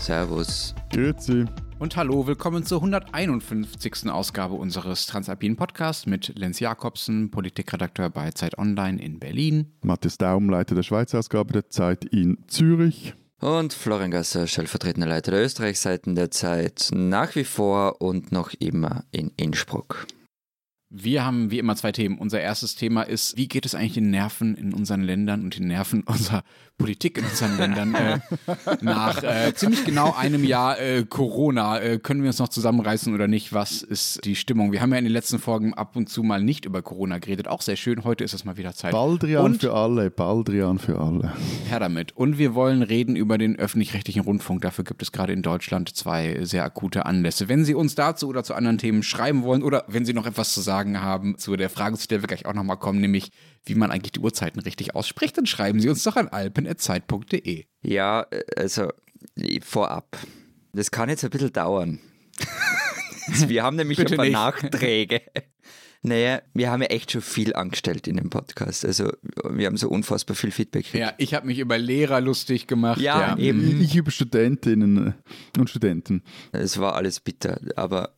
Servus. Grüezi. Und hallo, willkommen zur 151. Ausgabe unseres Transalpinen Podcasts mit Lenz Jakobsen, Politikredakteur bei Zeit Online in Berlin. Matthias Daum, Leiter der Schweizer Ausgabe der Zeit in Zürich. Und Florian Gasser, stellvertretender Leiter der Österreichseiten der Zeit, nach wie vor und noch immer in Innsbruck. Wir haben wie immer zwei Themen. Unser erstes Thema ist, wie geht es eigentlich den Nerven in unseren Ländern und den Nerven unserer Politik in unseren Ländern äh, nach äh, ziemlich genau einem Jahr äh, Corona. Äh, können wir uns noch zusammenreißen oder nicht? Was ist die Stimmung? Wir haben ja in den letzten Folgen ab und zu mal nicht über Corona geredet. Auch sehr schön. Heute ist es mal wieder Zeit. Baldrian und für alle, Baldrian für alle. Her damit. Und wir wollen reden über den öffentlich-rechtlichen Rundfunk. Dafür gibt es gerade in Deutschland zwei sehr akute Anlässe. Wenn Sie uns dazu oder zu anderen Themen schreiben wollen oder wenn Sie noch etwas zu sagen haben zu der Frage, zu der wir gleich auch nochmal kommen, nämlich wie man eigentlich die Uhrzeiten richtig ausspricht, dann schreiben Sie uns doch an alpen.zeit.de. Ja, also vorab. Das kann jetzt ein bisschen dauern. wir haben nämlich Bitte ein paar nicht. Nachträge. Naja, wir haben ja echt schon viel angestellt in dem Podcast. Also wir haben so unfassbar viel Feedback gekriegt. Ja, ich habe mich über Lehrer lustig gemacht. Ja, eben. Ich über Studentinnen und Studenten. Es war alles bitter, aber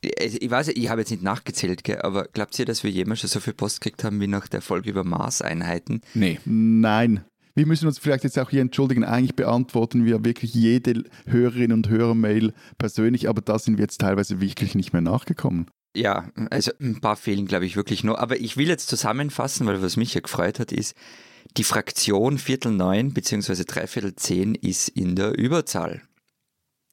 ich weiß, ich habe jetzt nicht nachgezählt, gell, aber glaubt ihr, dass wir jemals schon so viel Post gekriegt haben wie nach der Folge über Maßeinheiten? Nee. Nein. Wir müssen uns vielleicht jetzt auch hier entschuldigen. Eigentlich beantworten wir wirklich jede Hörerin und Hörer-Mail persönlich, aber da sind wir jetzt teilweise wirklich nicht mehr nachgekommen. Ja, also ein paar fehlen, glaube ich, wirklich nur. Aber ich will jetzt zusammenfassen, weil was mich ja gefreut hat, ist, die Fraktion Viertel neun bzw. Dreiviertel zehn ist in der Überzahl.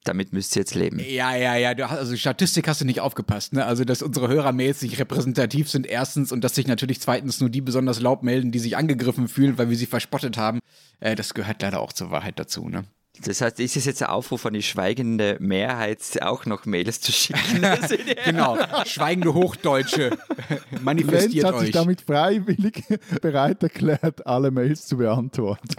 Damit müsst ihr jetzt leben. Ja, ja, ja. Du hast, also Statistik hast du nicht aufgepasst, ne? Also, dass unsere Hörermails nicht repräsentativ sind, erstens, und dass sich natürlich zweitens nur die besonders laut melden, die sich angegriffen fühlen, weil wir sie verspottet haben. Äh, das gehört leider auch zur Wahrheit dazu, ne? Das heißt, ist es jetzt ein Aufruf an die schweigende Mehrheit, auch noch Mails zu schicken? Genau. Schweigende Hochdeutsche. Manifestiert Lenz hat sich euch. damit freiwillig bereit erklärt, alle Mails zu beantworten.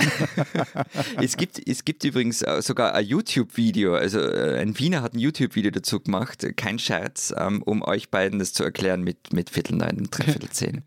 es, gibt, es gibt übrigens äh, sogar ein YouTube-Video, also äh, ein Wiener hat ein YouTube-Video dazu gemacht, kein Scherz, ähm, um euch beiden das zu erklären mit, mit Viertel neun und Dreiviertel zehn.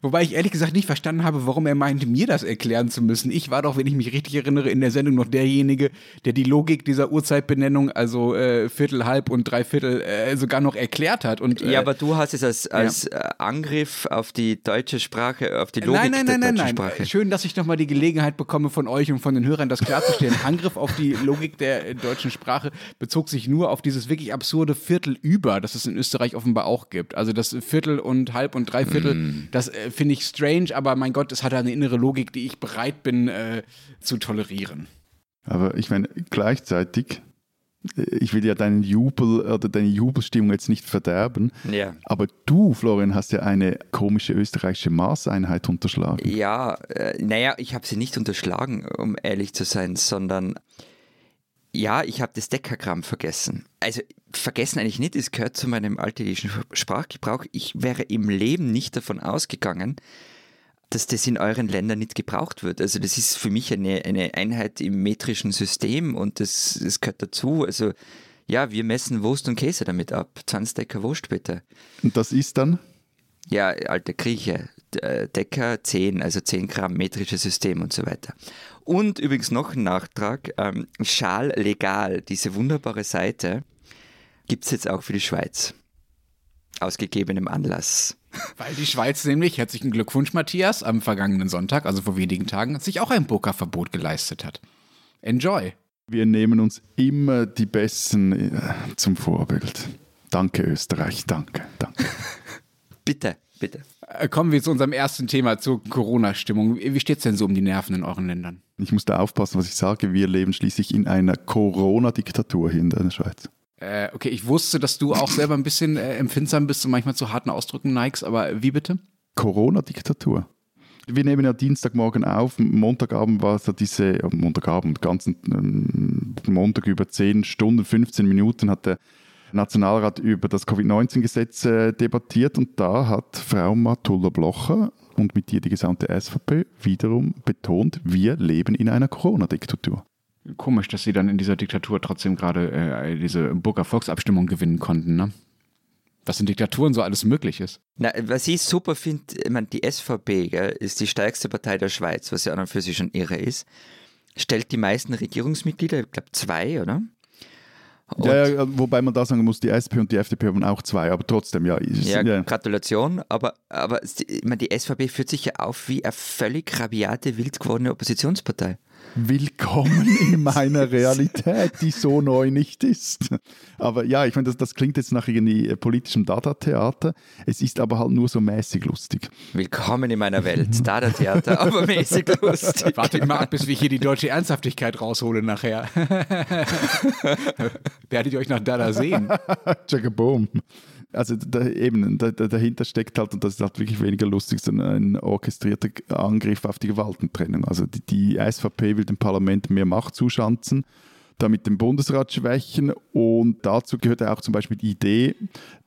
Wobei ich ehrlich gesagt nicht verstanden habe, warum er meinte, mir das erklären zu müssen. Ich war doch, wenn ich mich richtig erinnere, in der Sendung noch derjenige, der die Logik dieser Uhrzeitbenennung, also äh, Viertel, Halb und Dreiviertel, äh, sogar noch erklärt hat. Und, äh, Ja, aber du hast es als, als äh, Angriff auf die deutsche Sprache, auf die Logik Nein, nein, der nein, nein, deutschen nein. Sprache. Schön, dass ich nochmal die Gelegenheit bekomme, von euch und von den Hörern das klarzustellen. Angriff auf die Logik der äh, deutschen Sprache bezog sich nur auf dieses wirklich absurde Viertel über, das es in Österreich offenbar auch gibt. Also das Viertel und Halb und Dreiviertel, Mm. das äh, finde ich strange, aber mein Gott, es hat eine innere Logik, die ich bereit bin äh, zu tolerieren. Aber ich meine, gleichzeitig, äh, ich will ja deinen Jubel oder deine Jubelstimmung jetzt nicht verderben, Ja. aber du, Florian, hast ja eine komische österreichische Maßeinheit unterschlagen. Ja, äh, naja, ich habe sie nicht unterschlagen, um ehrlich zu sein, sondern ja, ich habe das Dekagramm vergessen. Also vergessen eigentlich nicht, es gehört zu meinem alltäglichen Sprachgebrauch. Ich wäre im Leben nicht davon ausgegangen, dass das in euren Ländern nicht gebraucht wird. Also das ist für mich eine, eine Einheit im metrischen System und das, das gehört dazu. Also ja, wir messen Wurst und Käse damit ab. 20 Decker Wurst bitte. Und das ist dann? Ja, alte Grieche, Decker 10, also 10 Gramm metrisches System und so weiter. Und übrigens noch ein Nachtrag, ähm, Schal Legal, diese wunderbare Seite, gibt es jetzt auch für die Schweiz. Aus gegebenem Anlass. Weil die Schweiz nämlich, herzlichen Glückwunsch Matthias, am vergangenen Sonntag, also vor wenigen Tagen, sich auch ein Burka-Verbot geleistet hat. Enjoy. Wir nehmen uns immer die Besten äh, zum Vorbild. Danke Österreich, danke, danke. Bitte, bitte. Äh, Kommen wir zu unserem ersten Thema, zur Corona-Stimmung. Wie steht's denn so um die Nerven in euren Ländern? Ich muss da aufpassen, was ich sage. Wir leben schließlich in einer Corona-Diktatur hier in der Schweiz. Äh, okay, ich wusste, dass du auch selber ein bisschen äh, empfindsam bist und manchmal zu harten Ausdrücken neigst, aber wie bitte? Corona-Diktatur. Wir nehmen ja Dienstagmorgen auf. Montagabend war so diese, äh, Montagabend, ganzen ähm, Montag über 10 Stunden, 15 Minuten hat der Nationalrat über das Covid-19-Gesetz äh, debattiert und da hat Frau Matulla Blocher und mit ihr die gesamte SVP wiederum betont, wir leben in einer Corona-Diktatur. Komisch, dass sie dann in dieser Diktatur trotzdem gerade äh, diese Burger Volksabstimmung gewinnen konnten, ne? Was in Diktaturen so alles möglich ist. Na, was ich super finde, ich meine, die SVP gell, ist die stärkste Partei der Schweiz, was ja an und für sich schon irre ist. stellt die meisten Regierungsmitglieder, ich glaube zwei, oder? Ja, ja, wobei man da sagen muss, die SP und die FDP haben auch zwei, aber trotzdem, ja. Ja, ja. Gratulation, aber, aber ich meine, die SVP führt sich ja auf wie eine völlig rabiate, wild gewordene Oppositionspartei. Willkommen in meiner Realität, die so neu nicht ist. Aber ja, ich finde, das, das klingt jetzt nach irgendwie politischem Dada-Theater. Es ist aber halt nur so mäßig lustig. Willkommen in meiner Welt. Dada-Theater, aber mäßig lustig. Wartet mal ab, bis wir hier die deutsche Ernsthaftigkeit rausholen nachher. Werdet ihr euch nach Dada sehen? Check boom also da, eben, da, dahinter steckt halt, und das ist halt wirklich weniger lustig, so ein orchestrierter Angriff auf die Gewaltentrennung. Also die, die SVP will dem Parlament mehr Macht zuschanzen damit den Bundesrat schwächen. Und dazu gehört auch zum Beispiel die Idee,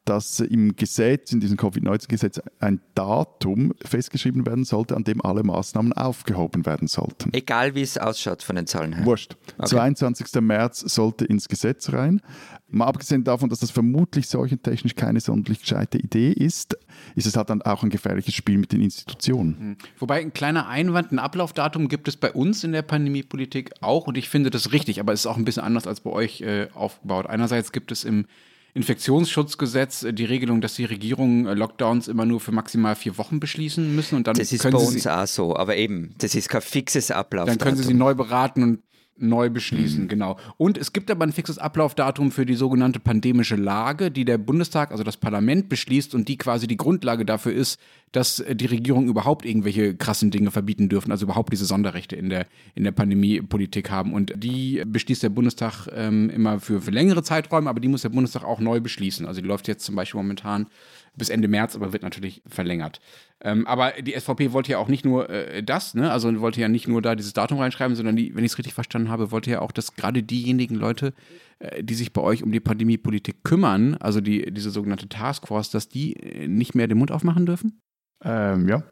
dass im Gesetz, in diesem Covid-19-Gesetz, ein Datum festgeschrieben werden sollte, an dem alle Maßnahmen aufgehoben werden sollten. Egal wie es ausschaut von den Zahlen her. Wurscht. Okay. 22. März sollte ins Gesetz rein. Mal abgesehen davon, dass das vermutlich seuchentechnisch keine sonderlich gescheite Idee ist, ist es halt dann auch ein gefährliches Spiel mit den Institutionen. Hm. Wobei ein kleiner Einwand, ein Ablaufdatum gibt es bei uns in der Pandemiepolitik auch und ich finde das richtig, aber es ist auch ein bisschen anders als bei euch äh, aufgebaut. Einerseits gibt es im Infektionsschutzgesetz äh, die Regelung, dass die Regierungen äh, Lockdowns immer nur für maximal vier Wochen beschließen müssen und dann das ist bei uns auch so, aber eben, das ist kein fixes Ablauf. Dann können sie sie neu beraten und neu beschließen, mhm. genau. Und es gibt aber ein fixes Ablaufdatum für die sogenannte pandemische Lage, die der Bundestag, also das Parlament beschließt und die quasi die Grundlage dafür ist, dass äh, die Regierung überhaupt irgendwelche krassen Dinge verbieten dürfen, also überhaupt diese Sonderrechte in der, in der Pandemiepolitik haben. Und die beschließt der Bundestag ähm, immer für, für längere Zeiträume, aber die muss der Bundestag auch neu beschließen. Also die läuft jetzt zum Beispiel momentan bis Ende März, aber wird natürlich verlängert. Ähm, aber die SVP wollte ja auch nicht nur äh, das, ne? also wollte ja nicht nur da dieses Datum reinschreiben, sondern die, wenn ich es richtig verstanden habe, wollte ja auch, dass gerade diejenigen Leute, äh, die sich bei euch um die Pandemiepolitik kümmern, also die, diese sogenannte Taskforce, dass die äh, nicht mehr den Mund aufmachen dürfen? Ähm, ja,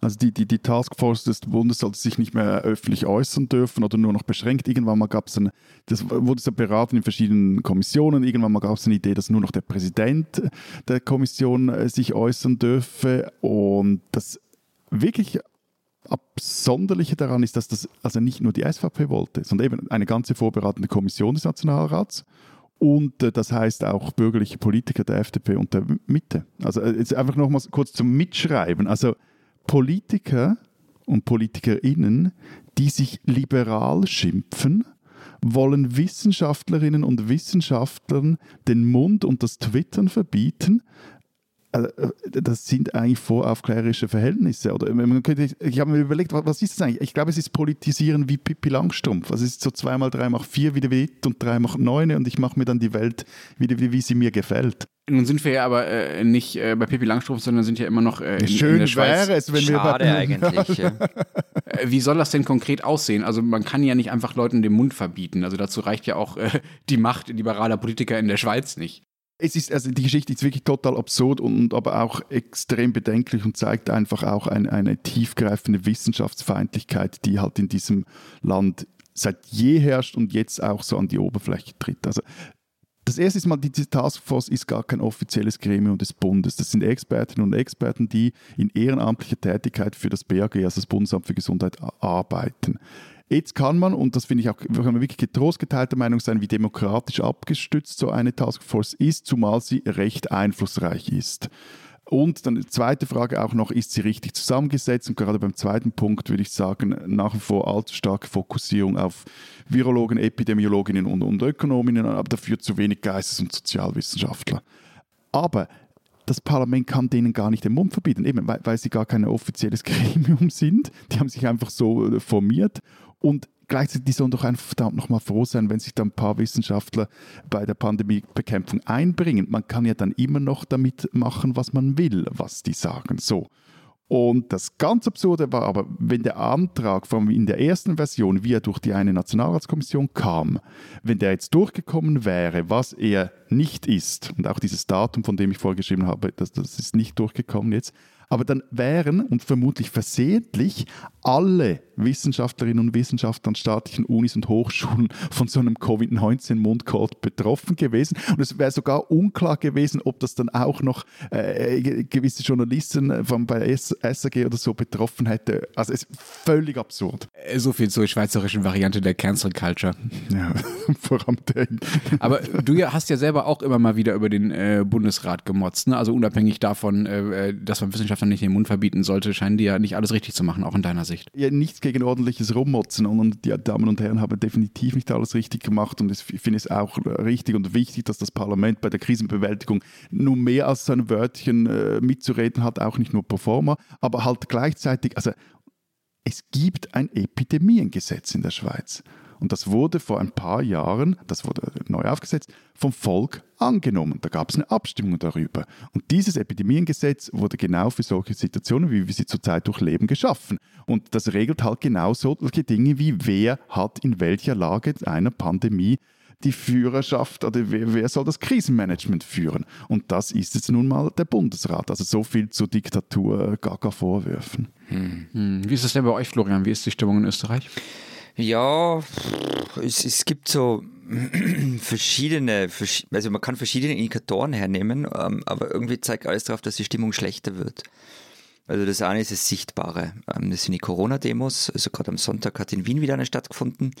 also die, die, die Taskforce des Bundes sollte sich nicht mehr öffentlich äußern dürfen oder nur noch beschränkt. Irgendwann mal gab es eine, das wurde so beraten in verschiedenen Kommissionen. Irgendwann mal gab es eine Idee, dass nur noch der Präsident der Kommission äh, sich äußern dürfe. Und das wirklich Absonderliche daran ist, dass das also nicht nur die SVP wollte, sondern eben eine ganze vorbereitende Kommission des Nationalrats. Und äh, das heißt auch bürgerliche Politiker der FDP und der Mitte. Also äh, jetzt einfach nochmal kurz zum Mitschreiben. Also Politiker und Politikerinnen, die sich liberal schimpfen, wollen Wissenschaftlerinnen und Wissenschaftlern den Mund und das Twittern verbieten, also, äh, das sind eigentlich voraufklärerische Verhältnisse. Oder ich habe mir überlegt, was ist das eigentlich? Ich glaube, es ist Politisieren wie Pippi Langstrumpf. Also es ist so zweimal drei macht vier wieder wild und drei macht neun und ich mache mir dann die Welt wieder, wie, wie sie mir gefällt. Nun sind wir ja aber äh, nicht äh, bei Pippi Langstrumpf, sondern sind ja immer noch äh, in, Schön in der Schweiz. wäre es, wenn Schade wir eigentlich. ja. Äh, wie soll das denn konkret aussehen? Also man kann ja nicht einfach Leuten den Mund verbieten. Also dazu reicht ja auch äh, die Macht liberaler Politiker in der Schweiz nicht. Es ist, also die Geschichte ist wirklich total absurd und aber auch extrem bedenklich und zeigt einfach auch ein, eine tiefgreifende Wissenschaftsfeindlichkeit, die halt in diesem Land seit je herrscht und jetzt auch so an die Oberfläche tritt. Also das erste ist mal, diese Taskforce ist gar kein offizielles Gremium des Bundes. Das sind Expertinnen und Experten, die in ehrenamtlicher Tätigkeit für das BAG, also das Bundesamt für Gesundheit, arbeiten. Jetzt kann man, und das finde ich auch, kann man wirklich getrost geteilter Meinung sein, wie demokratisch abgestützt so eine Taskforce ist, zumal sie recht einflussreich ist. Und dann die zweite Frage auch noch, ist sie richtig zusammengesetzt? Und gerade beim zweiten Punkt würde ich sagen, nach wie vor allzu starke Fokussierung auf Virologen, Epidemiologinnen und, und Ökonominnen, aber dafür zu wenig Geistes- und Sozialwissenschaftler. Aber das Parlament kann denen gar nicht den Mund verbieten, eben weil, weil sie gar kein offizielles Gremium sind. Die haben sich einfach so äh, formiert und gleichzeitig, sollen doch einfach verdammt nochmal froh sein, wenn sich dann ein paar Wissenschaftler bei der Pandemiebekämpfung einbringen. Man kann ja dann immer noch damit machen, was man will, was die sagen. So. Und das ganz Absurde war aber, wenn der Antrag von in der ersten Version, wie er durch die eine Nationalratskommission kam, wenn der jetzt durchgekommen wäre, was er nicht ist, und auch dieses Datum, von dem ich vorgeschrieben habe, das, das ist nicht durchgekommen jetzt, aber dann wären und vermutlich versehentlich alle Wissenschaftlerinnen und Wissenschaftler an staatlichen Unis und Hochschulen von so einem Covid-19-Mundcode betroffen gewesen. Und es wäre sogar unklar gewesen, ob das dann auch noch äh, gewisse Journalisten von, bei SAG oder so betroffen hätte. Also es ist völlig absurd. Äh, so viel zur schweizerischen Variante der Cancel Culture. Ja, vor allem der. Aber du hast ja selber auch immer mal wieder über den äh, Bundesrat gemotzt. Ne? Also unabhängig davon, äh, äh dass man Wissenschaftlern nicht den Mund verbieten sollte, scheinen die ja nicht alles richtig zu machen, auch in deiner Sicht. Ja, nichts gegen ordentliches Rummotzen und die Damen und Herren haben definitiv nicht alles richtig gemacht und ich finde es auch richtig und wichtig, dass das Parlament bei der Krisenbewältigung nun mehr als sein Wörtchen äh, mitzureden hat, auch nicht nur pro forma, aber halt gleichzeitig, also es gibt ein Epidemiengesetz in der Schweiz. Und das wurde vor ein paar Jahren, das wurde neu aufgesetzt, vom Volk angenommen. Da gab es eine Abstimmung darüber. Und dieses Epidemiengesetz wurde genau für solche Situationen, wie wir sie zurzeit durchleben, geschaffen. Und das regelt halt genau solche Dinge wie, wer hat in welcher Lage einer Pandemie die Führerschaft oder wer, wer, soll das Krisenmanagement führen? Und das ist jetzt nun mal der Bundesrat. Also so viel zur Diktatur, gar, gar Vorwürfen. Hm. Hm. Wie ist es denn bei euch, Florian? Wie ist die Stimmung in Österreich? Ja, es, es gibt so verschiedene, also man kann verschiedene Indikatoren hernehmen, ähm, aber irgendwie zeigt alles darauf, dass die Stimmung schlechter wird. Also das eine ist das Sichtbare. Ähm, das sind die Corona-Demos. Also gerade am Sonntag hat in Wien wieder eine stattgefunden.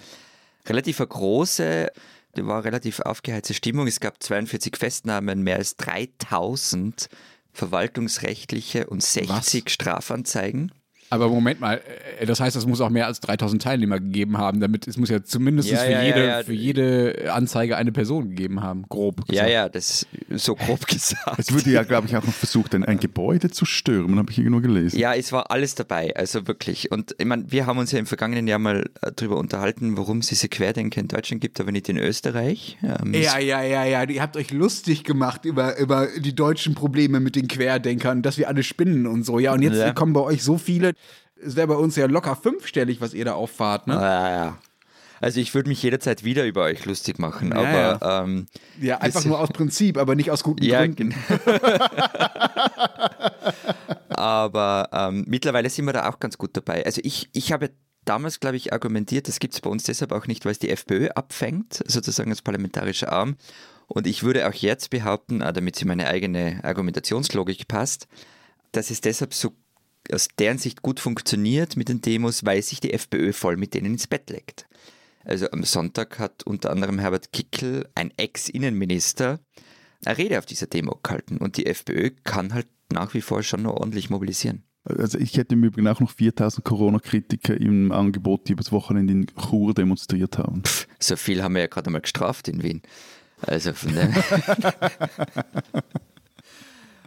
Relativ eine große, da war relativ aufgeheizte Stimmung. Es gab 42 Festnahmen, mehr als 3000 verwaltungsrechtliche und 60 Was? Strafanzeigen. Aber Moment mal, äh, das heißt, es muss auch mehr als 3000 Teilnehmer gegeben haben, damit es muss ja zumindest ja, für, ja, jede, ja, für jede Anzeige eine Person gegeben haben, grob gesagt. Ja, ja, das ist so grob gesagt. Es wurde ja, glaube ich, auch noch versucht, ein, ein Gebäude zu stürmen, habe ich irgendwo gelesen. Ja, es war alles dabei, also wirklich. Und ich meine, wir haben uns ja im vergangenen Jahr mal äh, darüber unterhalten, warum es diese Querdenker in Deutschland gibt, aber nicht in Österreich. Ähm, ja, ja, ja, ja, ihr habt euch lustig gemacht über, über die deutschen Probleme mit den Querdenkern, dass wir alle spinnen und so. Ja, und jetzt kommen bei euch so viele es wäre bei uns ja locker fünfstellig, was ihr da auffahrt, ne? Ja, ja. Also ich würde mich jederzeit wieder über euch lustig machen, ja, aber ja, ähm, ja einfach nur aus Prinzip, aber nicht aus guten ja, Gründen. aber ähm, mittlerweile sind wir da auch ganz gut dabei. Also ich, ich habe damals, glaube ich, argumentiert, das gibt es bei uns deshalb auch nicht, weil es die FPÖ abfängt, sozusagen als parlamentarischer Arm. Und ich würde auch jetzt behaupten, ah, damit sie meine eigene Argumentationslogik passt, dass es deshalb so aus deren Sicht gut funktioniert mit den Demos, weil sich die FPÖ voll mit denen ins Bett legt. Also am Sonntag hat unter anderem Herbert Kickel, ein Ex-Innenminister, eine Rede auf dieser Demo gehalten und die FPÖ kann halt nach wie vor schon noch ordentlich mobilisieren. Also ich hätte im Übrigen auch noch 4000 Corona-Kritiker im Angebot, die übers Wochenende in Chur demonstriert haben. Pff, so viel haben wir ja gerade mal gestraft in Wien. Also von dem.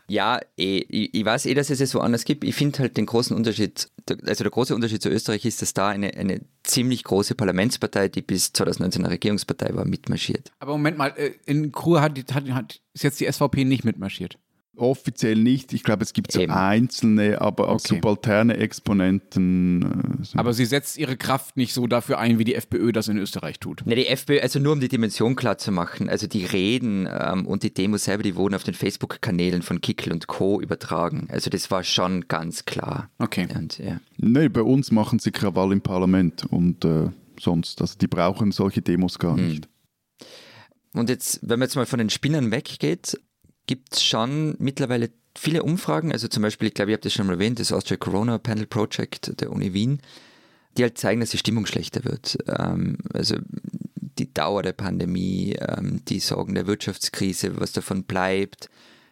Ja, eh, ich, ich, weiß eh, dass es es woanders gibt. Ich finde halt den großen Unterschied, also der große Unterschied zu Österreich ist, dass da eine, eine ziemlich große Parlamentspartei, die bis 2019 eine Regierungspartei war, mitmarschiert. Aber Moment mal, äh, in Kur hat, hat, hat, ist jetzt die SVP nicht mitmarschiert. Offiziell nicht. Ich glaube, es gibt so Eben. einzelne, aber auch okay. subalterne Exponenten. Äh, aber sie setzt ihre Kraft nicht so dafür ein, wie die FPÖ das in Österreich tut. Ne, die FPÖ, also nur um die Dimension klar zu machen, also die Reden ähm, und die Demos selber, die wurden auf den Facebook-Kanälen von Kickel und Co. übertragen. Also das war schon ganz klar. Okay. Und, ja. Nee, bei uns machen sie Krawall im Parlament und äh, sonst. Also die brauchen solche Demos gar hm. nicht. Und jetzt, wenn man jetzt mal von den Spinnern weggeht, gibt es schon mittlerweile viele Umfragen, also zum Beispiel, ich glaube, ich habe das schon mal erwähnt, das Austria Corona Panel Project der Uni Wien, die halt zeigen, dass die Stimmung schlechter wird. Ähm, also die Dauer der Pandemie, ähm, die Sorgen der Wirtschaftskrise, was davon bleibt.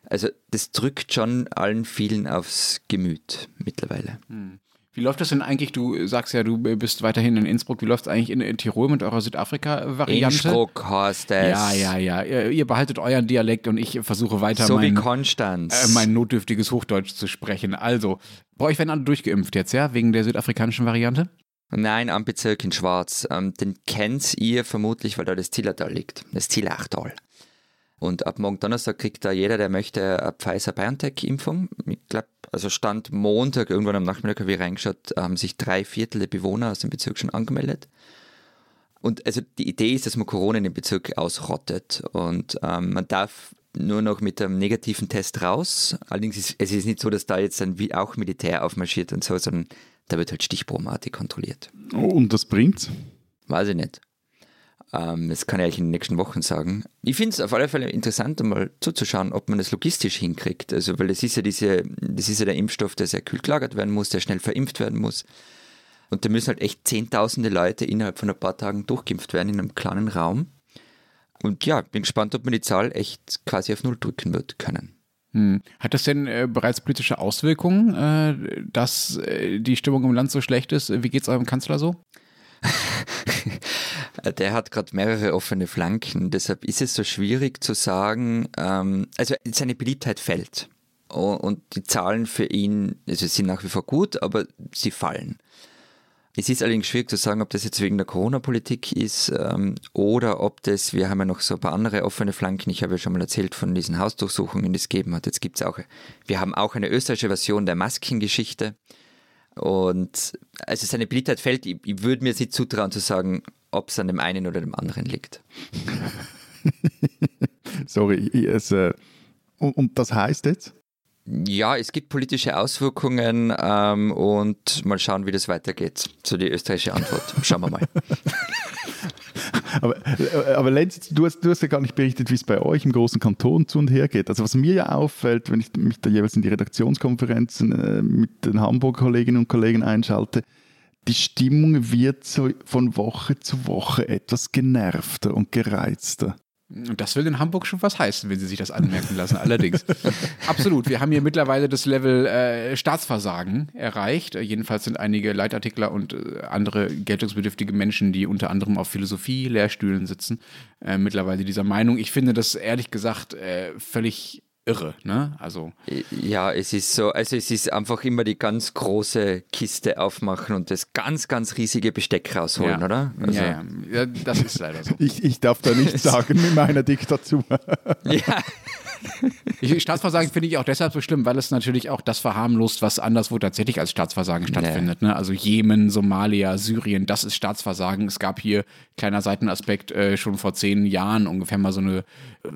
Also das drückt schon allen vielen aufs Gemüt mittlerweile. Hm. Wie läuft das denn eigentlich? Du sagst ja, du bist weiterhin in Innsbruck. Wie läuft es eigentlich in, in, Tirol mit eurer Südafrika-Variante? Innsbruck heißt es. Ja, ja, ja. Ihr, ihr, behaltet euren Dialekt und ich versuche weiter so mein, wie Konstanz. Äh, mein notdürftiges Hochdeutsch zu sprechen. Also, bei euch werden alle durchgeimpft jetzt, ja? Wegen der südafrikanischen Variante? Nein, am Bezirk in Schwarz. Ähm, den kennt ihr vermutlich, weil da das Zillertal liegt. Das Zillachtal. Und ab morgen Donnerstag kriegt da jeder, der möchte, eine Pfizer-BioNTech-Impfung. Ich glaube, also Stand Montag, irgendwann am Nachmittag habe ich reingeschaut, haben sich drei Viertel der Bewohner aus dem Bezirk schon angemeldet. Und also die Idee ist, dass man Corona in dem Bezirk ausrottet. Und ähm, man darf nur noch mit einem negativen Test raus. Allerdings ist es ist nicht so, dass da jetzt dann wie auch Militär aufmarschiert und so, sondern da wird halt stichprobenartig kontrolliert. Und das bringt's? Weiß ich nicht. Ähm, das kann ich eigentlich in den nächsten Wochen sagen. Ich finde es auf alle Fälle interessant, mal zuzuschauen, ob man das logistisch hinkriegt. Also, weil das ist ja diese, das ist ja der Impfstoff, der sehr kühl gelagert werden muss, der schnell verimpft werden muss. Und da müssen halt echt zehntausende Leute innerhalb von ein paar Tagen durchgeimpft werden in einem kleinen Raum. Und ja, bin gespannt, ob man die Zahl echt quasi auf Null drücken wird können. Hm. Hat das denn äh, bereits politische Auswirkungen, äh, dass äh, die Stimmung im Land so schlecht ist? Wie geht es eurem Kanzler so? Der hat gerade mehrere offene Flanken, deshalb ist es so schwierig zu sagen. Ähm, also seine Beliebtheit fällt und die Zahlen für ihn also sind nach wie vor gut, aber sie fallen. Es ist allerdings schwierig zu sagen, ob das jetzt wegen der Corona-Politik ist ähm, oder ob das, wir haben ja noch so ein paar andere offene Flanken. Ich habe ja schon mal erzählt von diesen Hausdurchsuchungen, die es gegeben hat. Jetzt gibt es auch, wir haben auch eine österreichische Version der Maskengeschichte. Und also seine Beliebtheit fällt, ich, ich würde mir sie zutrauen zu sagen, ob es an dem einen oder dem anderen liegt. Sorry, es, äh, und, und das heißt jetzt? Ja, es gibt politische Auswirkungen ähm, und mal schauen, wie das weitergeht. So die österreichische Antwort. Schauen wir mal. aber, äh, aber Lenz, du hast, du hast ja gar nicht berichtet, wie es bei euch im großen Kanton zu und her geht. Also was mir ja auffällt, wenn ich mich da jeweils in die Redaktionskonferenzen äh, mit den Hamburger Kolleginnen und Kollegen einschalte, die Stimmung wird so von Woche zu Woche etwas genervter und gereizter. Und das will in Hamburg schon was heißen, wenn Sie sich das anmerken lassen. Allerdings. Absolut. Wir haben hier mittlerweile das Level äh, Staatsversagen erreicht. Jedenfalls sind einige Leitartikler und äh, andere geltungsbedürftige Menschen, die unter anderem auf Philosophie-Lehrstühlen sitzen, äh, mittlerweile dieser Meinung. Ich finde das ehrlich gesagt äh, völlig irre, ne? Also ja, es ist so, also es ist einfach immer die ganz große Kiste aufmachen und das ganz, ganz riesige Besteck rausholen, ja. oder? Also ja, ja, das ist leider so. ich, ich darf da nichts sagen mit meiner Diktatur. ja. Ich, Staatsversagen finde ich auch deshalb so schlimm, weil es natürlich auch das verharmlost, was anderswo tatsächlich als Staatsversagen stattfindet. Nee. Ne? Also Jemen, Somalia, Syrien, das ist Staatsversagen. Es gab hier, kleiner Seitenaspekt, äh, schon vor zehn Jahren ungefähr mal so eine äh,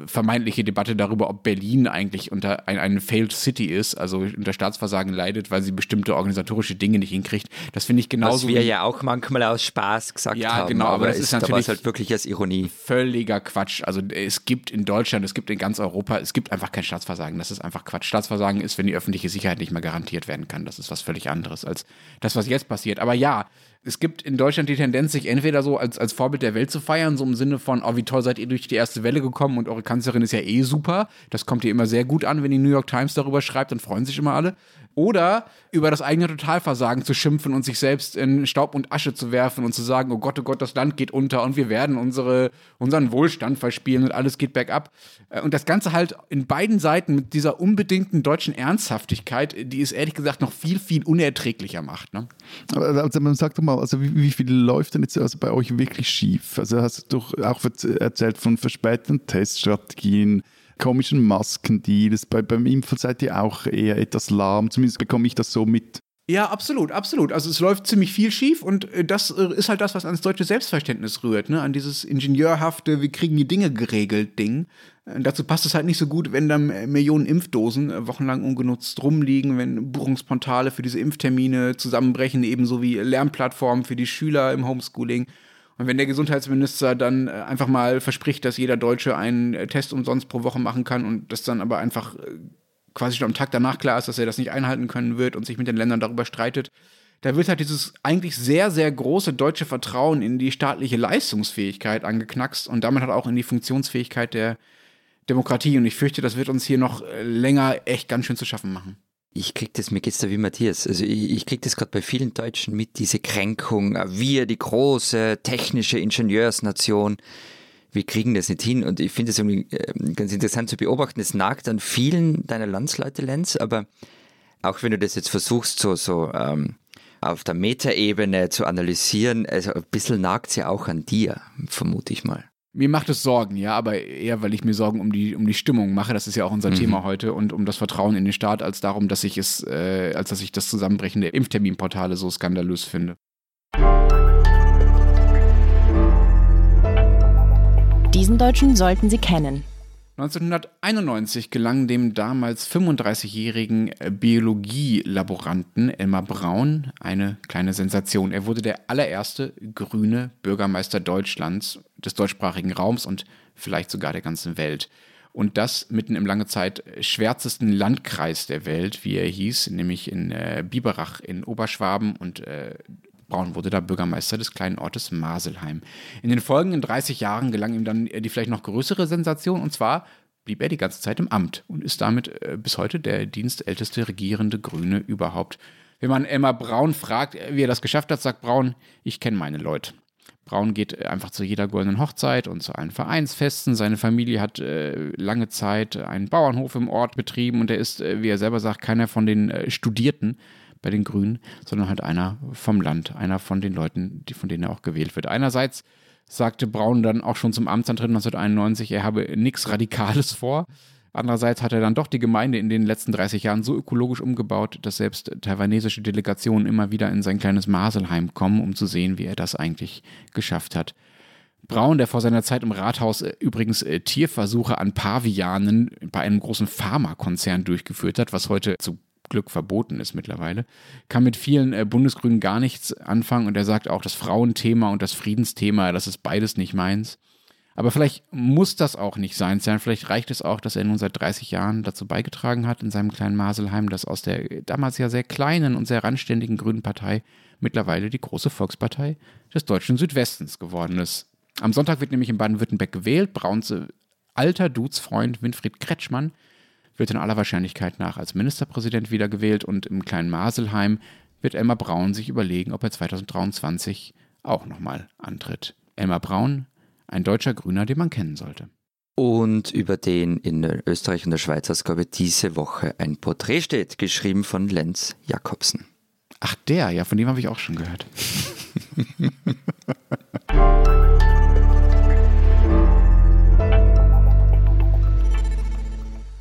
vermeintliche Debatte darüber, ob Berlin eigentlich unter ein, ein Failed City ist, also unter Staatsversagen leidet, weil sie bestimmte organisatorische Dinge nicht hinkriegt. Das finde ich genauso. Was wir ja auch manchmal aus Spaß gesagt ja, haben. Ja, genau, aber, aber das ist, ist natürlich halt wirklich als Ironie. Völliger Quatsch. Also es gibt in Deutschland, es gibt in ganz Europa, es gibt einfach kein Staatsversagen. Das ist einfach Quatsch. Staatsversagen ist, wenn die öffentliche Sicherheit nicht mehr garantiert werden kann. Das ist was völlig anderes als das, was jetzt passiert. Aber ja, es gibt in Deutschland die Tendenz, sich entweder so als, als Vorbild der Welt zu feiern, so im Sinne von, oh, wie toll seid ihr durch die erste Welle gekommen und eure Kanzlerin ist ja eh super. Das kommt ihr immer sehr gut an, wenn die New York Times darüber schreibt, dann freuen sich immer alle. Oder über das eigene Totalversagen zu schimpfen und sich selbst in Staub und Asche zu werfen und zu sagen, oh Gott, oh Gott, das Land geht unter und wir werden unsere, unseren Wohlstand verspielen und alles geht bergab. Äh, und das Ganze halt in beiden Seiten mit dieser unbedingten deutschen Ernsthaftigkeit, die es ehrlich gesagt noch viel, viel unerträglicher macht. Ne? Also man sagt doch mal, also wie, wie, viel läuft denn jetzt also bei euch wirklich schief? Also hast du doch auch erzählt von verspäteten Teststrategien, komischen Maskendeals. Bei, beim Impfen seid ihr auch eher etwas lahm. Zumindest bekomme ich das so mit. Ja, absolut, absolut. Also es läuft ziemlich viel schief und äh, das äh, ist halt das, was ans deutsche Selbstverständnis rührt, ne? An dieses ingenieurhafte, wir kriegen die Dinge geregelt Ding. Äh, dazu passt es halt nicht so gut, wenn dann Millionen Impfdosen wochenlang ungenutzt rumliegen, wenn Buchungsportale für diese Impftermine zusammenbrechen, ebenso wie Lernplattformen für die Schüler im Homeschooling. Und wenn der Gesundheitsminister dann äh, einfach mal verspricht, dass jeder Deutsche einen äh, Test umsonst pro Woche machen kann und das dann aber einfach äh, quasi schon am Tag danach klar ist, dass er das nicht einhalten können wird und sich mit den Ländern darüber streitet, da wird halt dieses eigentlich sehr, sehr große deutsche Vertrauen in die staatliche Leistungsfähigkeit angeknackst und damit halt auch in die Funktionsfähigkeit der Demokratie. Und ich fürchte, das wird uns hier noch länger echt ganz schön zu schaffen machen. Ich krieg das, mir geht's da wie Matthias. Also ich, ich krieg das gerade bei vielen Deutschen mit, diese Kränkung. Wir, die große technische Ingenieursnation, wir kriegen das nicht hin. Und ich finde es irgendwie ähm, ganz interessant zu beobachten. Es nagt an vielen deiner Landsleute, Lenz, aber auch wenn du das jetzt versuchst, so, so ähm, auf der Metaebene zu analysieren, also ein bisschen nagt es ja auch an dir, vermute ich mal. Mir macht es Sorgen, ja, aber eher, weil ich mir Sorgen um die, um die Stimmung mache. Das ist ja auch unser mhm. Thema heute und um das Vertrauen in den Staat, als darum, dass ich es, äh, als dass ich das Zusammenbrechen der Impfterminportale so skandalös finde. Diesen Deutschen sollten Sie kennen. 1991 gelang dem damals 35-jährigen Biologielaboranten Elmar Braun eine kleine Sensation. Er wurde der allererste grüne Bürgermeister Deutschlands, des deutschsprachigen Raums und vielleicht sogar der ganzen Welt. Und das mitten im lange Zeit schwärzesten Landkreis der Welt, wie er hieß, nämlich in äh, Biberach in Oberschwaben und äh, Braun wurde da Bürgermeister des kleinen Ortes Maselheim. In den folgenden 30 Jahren gelang ihm dann die vielleicht noch größere Sensation und zwar blieb er die ganze Zeit im Amt und ist damit äh, bis heute der dienstälteste regierende Grüne überhaupt. Wenn man Emma Braun fragt, wie er das geschafft hat, sagt Braun, ich kenne meine Leute. Braun geht einfach zu jeder goldenen Hochzeit und zu allen Vereinsfesten. Seine Familie hat äh, lange Zeit einen Bauernhof im Ort betrieben und er ist, äh, wie er selber sagt, keiner von den äh, Studierten bei den Grünen, sondern halt einer vom Land, einer von den Leuten, die, von denen er auch gewählt wird. Einerseits sagte Braun dann auch schon zum Amtsantritt 1991, er habe nichts Radikales vor. Andererseits hat er dann doch die Gemeinde in den letzten 30 Jahren so ökologisch umgebaut, dass selbst taiwanesische Delegationen immer wieder in sein kleines Maselheim kommen, um zu sehen, wie er das eigentlich geschafft hat. Braun, der vor seiner Zeit im Rathaus äh, übrigens äh, Tierversuche an Pavianen bei einem großen Pharmakonzern durchgeführt hat, was heute zu Glück verboten ist mittlerweile, kann mit vielen äh, Bundesgrünen gar nichts anfangen und er sagt auch, das Frauenthema und das Friedensthema, das ist beides nicht meins. Aber vielleicht muss das auch nicht sein, vielleicht reicht es auch, dass er nun seit 30 Jahren dazu beigetragen hat, in seinem kleinen Maselheim, dass aus der damals ja sehr kleinen und sehr randständigen Grünen Partei mittlerweile die große Volkspartei des deutschen Südwestens geworden ist. Am Sonntag wird nämlich in Baden-Württemberg gewählt. Brauns alter Dudesfreund Winfried Kretschmann wird in aller Wahrscheinlichkeit nach als Ministerpräsident wiedergewählt und im kleinen Maselheim wird Elmar Braun sich überlegen, ob er 2023 auch nochmal antritt. Elmar Braun, ein deutscher Grüner, den man kennen sollte. Und über den in Österreich und der Schweiz Ausgabe diese Woche ein Porträt steht, geschrieben von Lenz Jakobsen. Ach, der, ja, von dem habe ich auch schon gehört.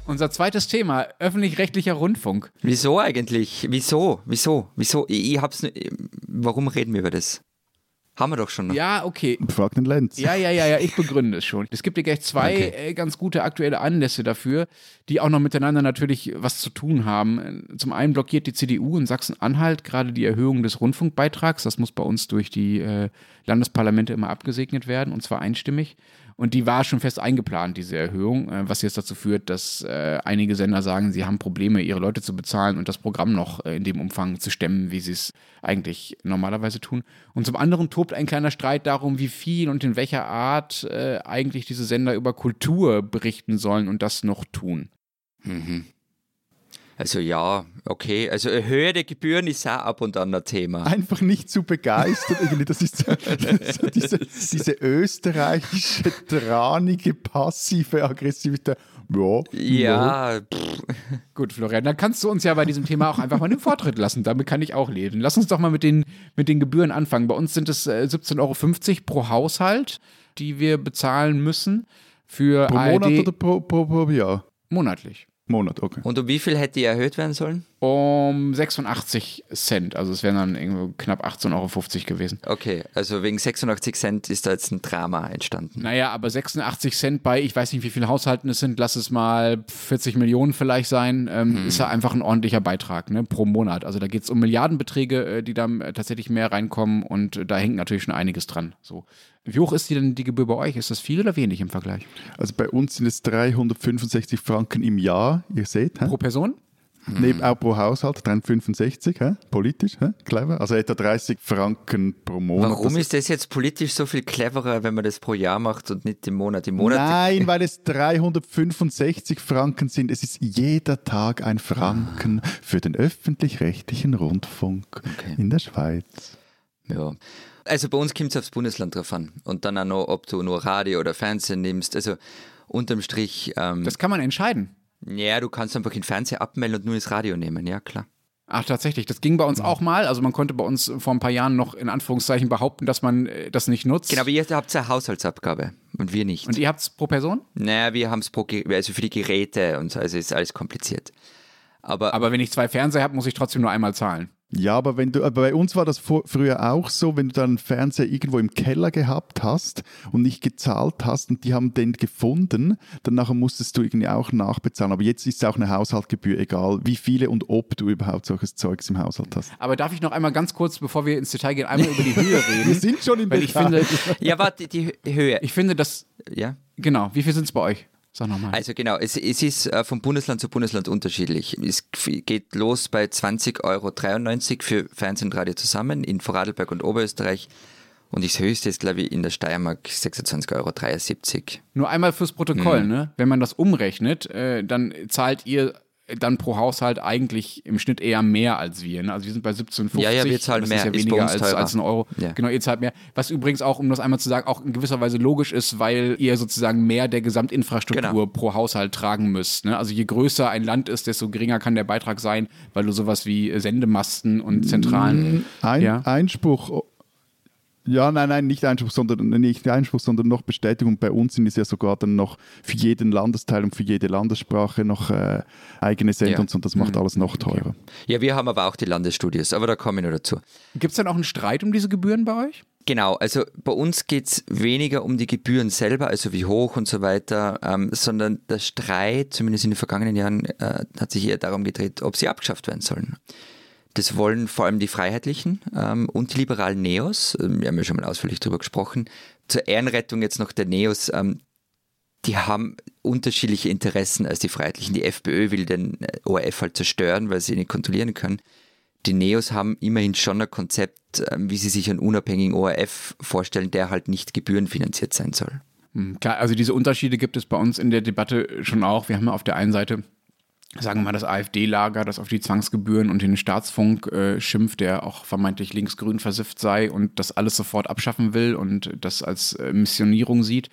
Unser zweites Thema, öffentlich-rechtlicher Rundfunk. Wieso eigentlich? Wieso? Wieso? Wieso? Ich, hab's. Warum reden wir über das? Haben wir doch schon. Noch. Ja, okay. Frag den Lenz. Ja, ja, ja, ja, ich begründe es schon. Es gibt ja gleich zwei okay. Äh, ganz gute aktuelle Anlässe dafür, die auch noch miteinander natürlich was zu tun haben. Zum einen blockiert die CDU in Sachsen-Anhalt gerade die Erhöhung des Rundfunkbeitrags. Das muss bei uns durch die äh, Landesparlamente immer abgesegnet werden und zwar einstimmig. Und die war schon fest eingeplant, diese Erhöhung, äh, was jetzt dazu führt, dass äh, einige Sender sagen, sie haben Probleme, ihre Leute zu bezahlen und das Programm noch äh, in dem Umfang zu stemmen, wie sie es eigentlich normalerweise tun. Und zum anderen tobt ein kleiner Streit darum, wie viel und in welcher Art eigentlich diese Sender über Kultur berichten sollen und das noch tun. Mhm. Also ja, okay. Also Höhe der Gebühren ist auch ab und an ein Thema. Einfach nicht zu begeistert. Irgendwie. Das ist so, diese, diese österreichische, tranige, passive Aggressivität. Ja. ja. Gut, Florian, dann kannst du uns ja bei diesem Thema auch einfach mal den Vortritt lassen. Damit kann ich auch leben. Lass uns doch mal mit den, mit den Gebühren anfangen. Bei uns sind es 17,50 äh, Euro pro Haushalt, die wir bezahlen müssen. Für pro ARD Monat oder pro, pro, pro Jahr? Monatlich. Monat, okay. Und um wie viel hätte die erhöht werden sollen? Um 86 Cent. Also es wären dann irgendwo knapp 18,50 Euro gewesen. Okay, also wegen 86 Cent ist da jetzt ein Drama entstanden. Naja, aber 86 Cent bei, ich weiß nicht, wie viele Haushalten es sind, lass es mal 40 Millionen vielleicht sein, ähm, hm. ist ja einfach ein ordentlicher Beitrag ne, pro Monat. Also da geht es um Milliardenbeträge, äh, die dann äh, tatsächlich mehr reinkommen und da hängt natürlich schon einiges dran. So. Wie hoch ist die denn die Gebühr bei euch? Ist das viel oder wenig im Vergleich? Also bei uns sind es 365 Franken im Jahr, ihr seht. Pro Person? Hm. Neben auch pro Haushalt 365, hä? politisch, hä? clever. Also etwa 30 Franken pro Monat. Warum das ist das jetzt politisch so viel cleverer, wenn man das pro Jahr macht und nicht im Monat? Im Monat Nein, weil es 365 Franken sind. Es ist jeder Tag ein Franken für den öffentlich-rechtlichen Rundfunk okay. in der Schweiz. Ja. Also bei uns kommt es aufs Bundesland drauf an. Und dann auch noch, ob du nur Radio oder Fernsehen nimmst. Also unterm Strich. Ähm, das kann man entscheiden. Ja, du kannst einfach den Fernseher abmelden und nur das Radio nehmen, ja klar. Ach, tatsächlich. Das ging bei uns auch mal. Also man konnte bei uns vor ein paar Jahren noch in Anführungszeichen behaupten, dass man äh, das nicht nutzt. Genau, aber ihr habt eine Haushaltsabgabe und wir nicht. Und ihr habt es pro Person? Naja, wir haben es pro, also für die Geräte und so, also ist alles kompliziert. Aber, aber wenn ich zwei Fernseher habe, muss ich trotzdem nur einmal zahlen. Ja, aber wenn du, aber bei uns war das vor, früher auch so, wenn du dann einen Fernseher irgendwo im Keller gehabt hast und nicht gezahlt hast und die haben den gefunden, dann nachher musstest du irgendwie auch nachbezahlen. Aber jetzt ist es auch eine Haushaltgebühr, egal wie viele und ob du überhaupt solches Zeugs im Haushalt hast. Aber darf ich noch einmal ganz kurz, bevor wir ins Detail gehen, einmal über die Höhe reden? Wir sind schon im Weil ich Detail. finde, Ja, warte, die Höhe. ich finde, dass, Ja. genau, wie viel sind es bei euch? Sag nochmal. Also genau, es, es ist äh, von Bundesland zu Bundesland unterschiedlich. Es geht los bei 20,93 Euro für Fernsehen und Radio zusammen in Vorarlberg und Oberösterreich. Und das höchste ist, glaube ich, in der Steiermark 26,73 Euro. Nur einmal fürs. Protokoll, ne? Wenn man das umrechnet, äh, dann zahlt ihr dann pro Haushalt eigentlich im Schnitt eher mehr als wir. Ne? Also wir sind bei 17,50. Ja, ja, wir zahlen das mehr, Ist ja ist weniger uns als, als ein Euro. Ja. Genau, ihr zahlt mehr. Was übrigens auch, um das einmal zu sagen, auch in gewisser Weise logisch ist, weil ihr sozusagen mehr der Gesamtinfrastruktur Genau. pro Haushalt tragen müsst. Ne? Also je größer ein Land ist, desto geringer kann der Beitrag sein, weil du sowas wie Sendemasten und Zentralen. Ein, Ja. Einspruch. Ja, nein, nein, nicht Einspruch, sondern nicht Einspruch, sondern noch Bestätigung. Bei uns sind es ja sogar dann noch für jeden Landesteil und für jede Landessprache noch äh, eigene Sender Ja. und so. Und das macht alles noch teurer. Ja, wir haben aber auch die Landesstudios, aber da komme ich noch dazu. Gibt es denn auch einen Streit um diese Gebühren bei euch? Genau, also bei uns geht es weniger um die Gebühren selber, also wie hoch und so weiter, ähm, sondern der Streit, zumindest in den vergangenen Jahren, äh, hat sich eher darum gedreht, ob sie abgeschafft werden sollen. Das wollen vor allem die Freiheitlichen ähm, und die liberalen Neos. Ähm, wir haben ja schon mal ausführlich darüber gesprochen. Zur Ehrenrettung jetzt noch der Neos. Ähm, die haben unterschiedliche Interessen als die Freiheitlichen. Die FPÖ will den äh, ORF halt zerstören, weil sie ihn nicht kontrollieren können. Die Neos haben immerhin schon ein Konzept, ähm, wie sie sich einen unabhängigen ORF vorstellen, der halt nicht gebührenfinanziert sein soll. Hm, Klar, also diese Unterschiede gibt es bei uns in der Debatte schon auch. Wir haben auf der einen Seite, sagen wir mal, das AfD-Lager, das auf die Zwangsgebühren und den Staatsfunk äh, schimpft, der auch vermeintlich linksgrün versifft sei und das alles sofort abschaffen will und das als äh, Missionierung sieht.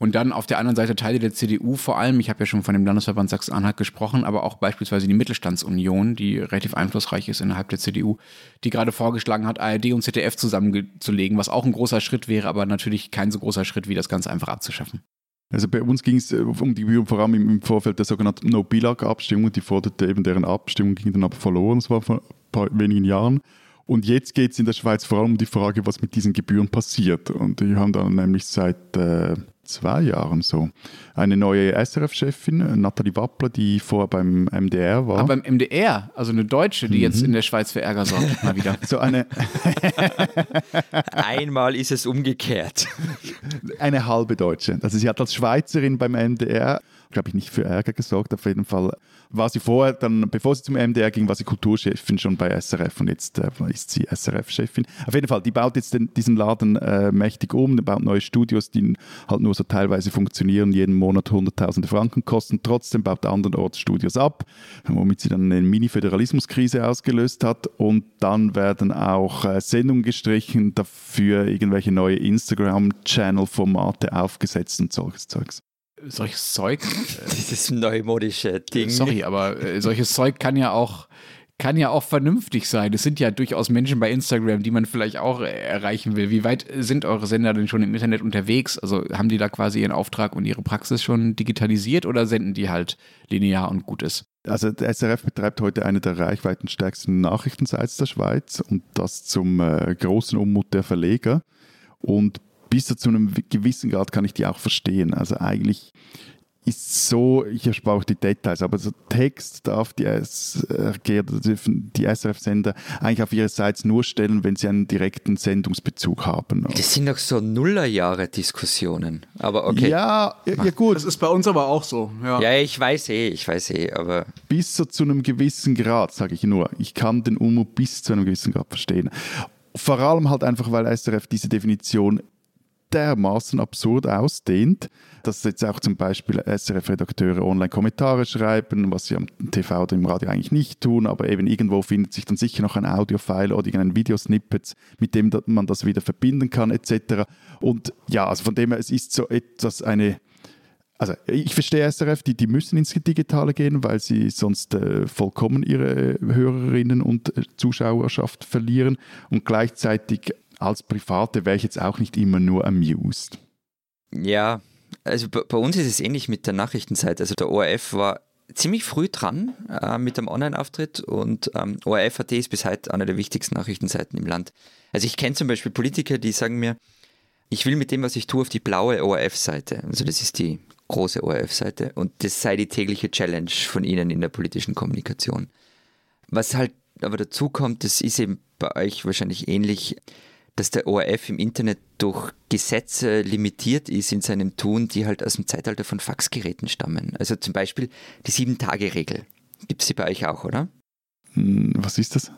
Und dann auf der anderen Seite Teile der CDU vor allem, ich habe ja schon von dem Landesverband Sachsen-Anhalt gesprochen, aber auch beispielsweise die Mittelstandsunion, die relativ einflussreich ist innerhalb der CDU, die gerade vorgeschlagen hat, ARD und ZDF zusammenzulegen, was auch ein großer Schritt wäre, aber natürlich kein so großer Schritt, wie das Ganze einfach abzuschaffen. Also bei uns ging es um die Gebühren vor allem im, im Vorfeld der sogenannten No-Billag-Abstimmung. Die forderte eben deren Abstimmung, ging dann aber verloren, das war vor ein paar wenigen Jahren. Und jetzt geht es in der Schweiz vor allem um die Frage, was mit diesen Gebühren passiert. Und die haben dann nämlich seit äh, zwei Jahren so eine neue SRF-Chefin, Nathalie Wappler, die vorher beim MDR war. Aber beim MDR, also eine Deutsche, die jetzt in der Schweiz für Ärger sorgt, mal wieder. so eine, Einmal ist es umgekehrt. eine halbe Deutsche. Also sie hat als Schweizerin beim MDR, glaube ich, nicht für Ärger gesorgt. Auf jeden Fall war sie vorher, dann, bevor sie zum MDR ging, war sie Kulturchefin schon bei SRF und jetzt äh, ist sie SRF-Chefin. Auf jeden Fall, die baut jetzt den, diesen Laden äh, mächtig um, baut neue Studios, die halt nur so teilweise funktionieren, jeden Monat hunderttausende Franken kosten. Trotzdem baut andernorts Studios ab, womit sie dann eine Mini-Föderalismuskrise ausgelöst hat. Und dann werden auch äh, Sendungen gestrichen, dafür irgendwelche neue Instagram-Channel-Formate aufgesetzt und solches Zeugs. Solches Zeug, Dieses neumodische Ding. sorry, aber äh, solches Zeug kann ja auch kann ja auch vernünftig sein. Es sind ja durchaus Menschen bei Instagram, die man vielleicht auch äh, erreichen will. Wie weit sind eure Sender denn schon im Internet unterwegs? Also haben die da quasi ihren Auftrag und ihre Praxis schon digitalisiert oder senden die halt linear und gut ist? Also der SRF betreibt heute eine der reichweitenstärksten Nachrichtensites der Schweiz und das zum äh, großen Unmut der Verleger. Und bis zu einem gewissen Grad kann ich die auch verstehen. Also eigentlich ist so, ich erspare auch die Details, aber so Text darf die, SRG, oder dürfen die SRF-Sender eigentlich auf ihre Sites nur stellen, wenn sie einen direkten Sendungsbezug haben. Das sind doch so Nullerjahre-Diskussionen. Aber okay. Ja, ja, ja gut, ist bei uns aber auch so. Ja. Ja, ich weiß eh, ich weiß eh, aber bis so zu einem gewissen Grad, sage ich nur. Ich kann den Unmut bis zu einem gewissen Grad verstehen. Vor allem halt einfach, weil SRF diese Definition dermaßen absurd ausdehnt, dass jetzt auch zum Beispiel SRF-Redakteure Online-Kommentare schreiben, was sie am TV oder im Radio eigentlich nicht tun, aber eben irgendwo findet sich dann sicher noch ein Audio-File oder irgendein Videosnippet, mit dem man das wieder verbinden kann etc. Und ja, also von dem her, es ist so etwas eine also ich verstehe SRF, die, die müssen ins Digitale gehen, weil sie sonst äh, vollkommen ihre Hörerinnen und äh, Zuschauerschaft verlieren. Und gleichzeitig als Private wäre ich jetzt auch nicht immer nur amused. ja, also bei, uns ist es ähnlich mit der Nachrichtenseite. Also der ORF war ziemlich früh dran äh, mit dem Online-Auftritt und ähm, ORF.at ist bis heute eine der wichtigsten Nachrichtenseiten im Land. Also ich kenne zum Beispiel Politiker, die sagen mir, ich will mit dem, was ich tue, auf die blaue ORF-Seite. Also das ist die große ORF-Seite und das sei die tägliche Challenge von ihnen in der politischen Kommunikation. Was halt aber dazu kommt, das ist eben bei euch wahrscheinlich ähnlich, dass der ORF im Internet durch Gesetze limitiert ist in seinem Tun, die halt aus dem Zeitalter von Faxgeräten stammen. Also zum Beispiel die Sieben-Tage-Regel. Gibt es sie bei euch auch, oder? Hm, was ist das?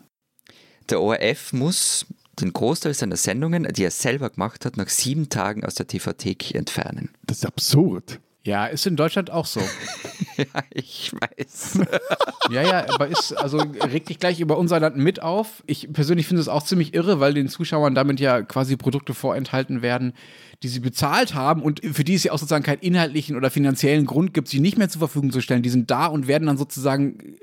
Der ORF muss den Großteil seiner Sendungen, die er selber gemacht hat, nach sieben Tagen aus der TV-Thek entfernen. Das ist absurd. Ja, ist in Deutschland auch so. ja, ich weiß. ja, ja, aber ist, also regt dich gleich über unser Land mit auf. Ich persönlich finde es auch ziemlich irre, weil den Zuschauern damit ja quasi Produkte vorenthalten werden, die sie bezahlt haben und für die es ja auch sozusagen keinen inhaltlichen oder finanziellen Grund gibt, sie nicht mehr zur Verfügung zu stellen. Die sind da und werden dann sozusagen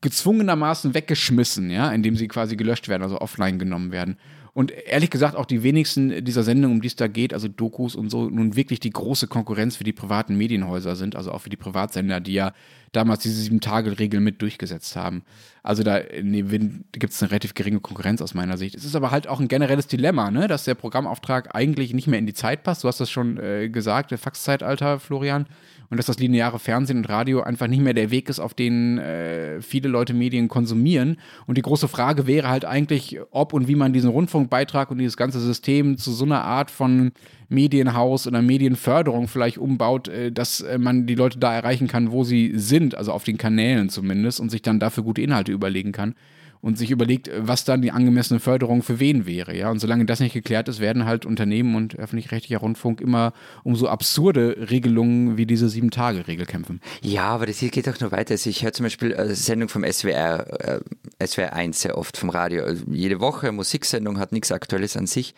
gezwungenermaßen weggeschmissen, ja, indem sie quasi gelöscht werden, also offline genommen werden. Und ehrlich gesagt, auch die wenigsten dieser Sendungen, um die es da geht, also Dokus und so, nun wirklich die große Konkurrenz für die privaten Medienhäuser sind, also auch für die Privatsender, die ja damals diese Sieben-Tage-Regel mit durchgesetzt haben. Also da nee, gibt es eine relativ geringe Konkurrenz aus meiner Sicht. Es ist aber halt auch ein generelles Dilemma, ne? dass der Programmauftrag eigentlich nicht mehr in die Zeit passt. Du hast das schon äh, gesagt, der Faxzeitalter, Florian und dass das lineare Fernsehen und Radio einfach nicht mehr der Weg ist, auf den äh, viele Leute Medien konsumieren. Und die große Frage wäre halt eigentlich, ob und wie man diesen Rundfunkbeitrag und dieses ganze System zu so einer Art von Medienhaus oder Medienförderung vielleicht umbaut, äh, dass äh, man die Leute da erreichen kann, wo sie sind, also auf den Kanälen zumindest, und sich dann dafür gute Inhalte überlegen kann und sich überlegt, was dann die angemessene Förderung für wen wäre. Ja? Und solange das nicht geklärt ist, werden halt Unternehmen und öffentlich-rechtlicher Rundfunk immer um so absurde Regelungen wie diese Sieben-Tage-Regel kämpfen. Ja, aber das hier geht auch noch weiter. Also ich höre zum Beispiel eine Sendung vom SWR, äh, SWR 1 sehr oft vom Radio. Also jede Woche Musiksendung hat nichts Aktuelles an sich.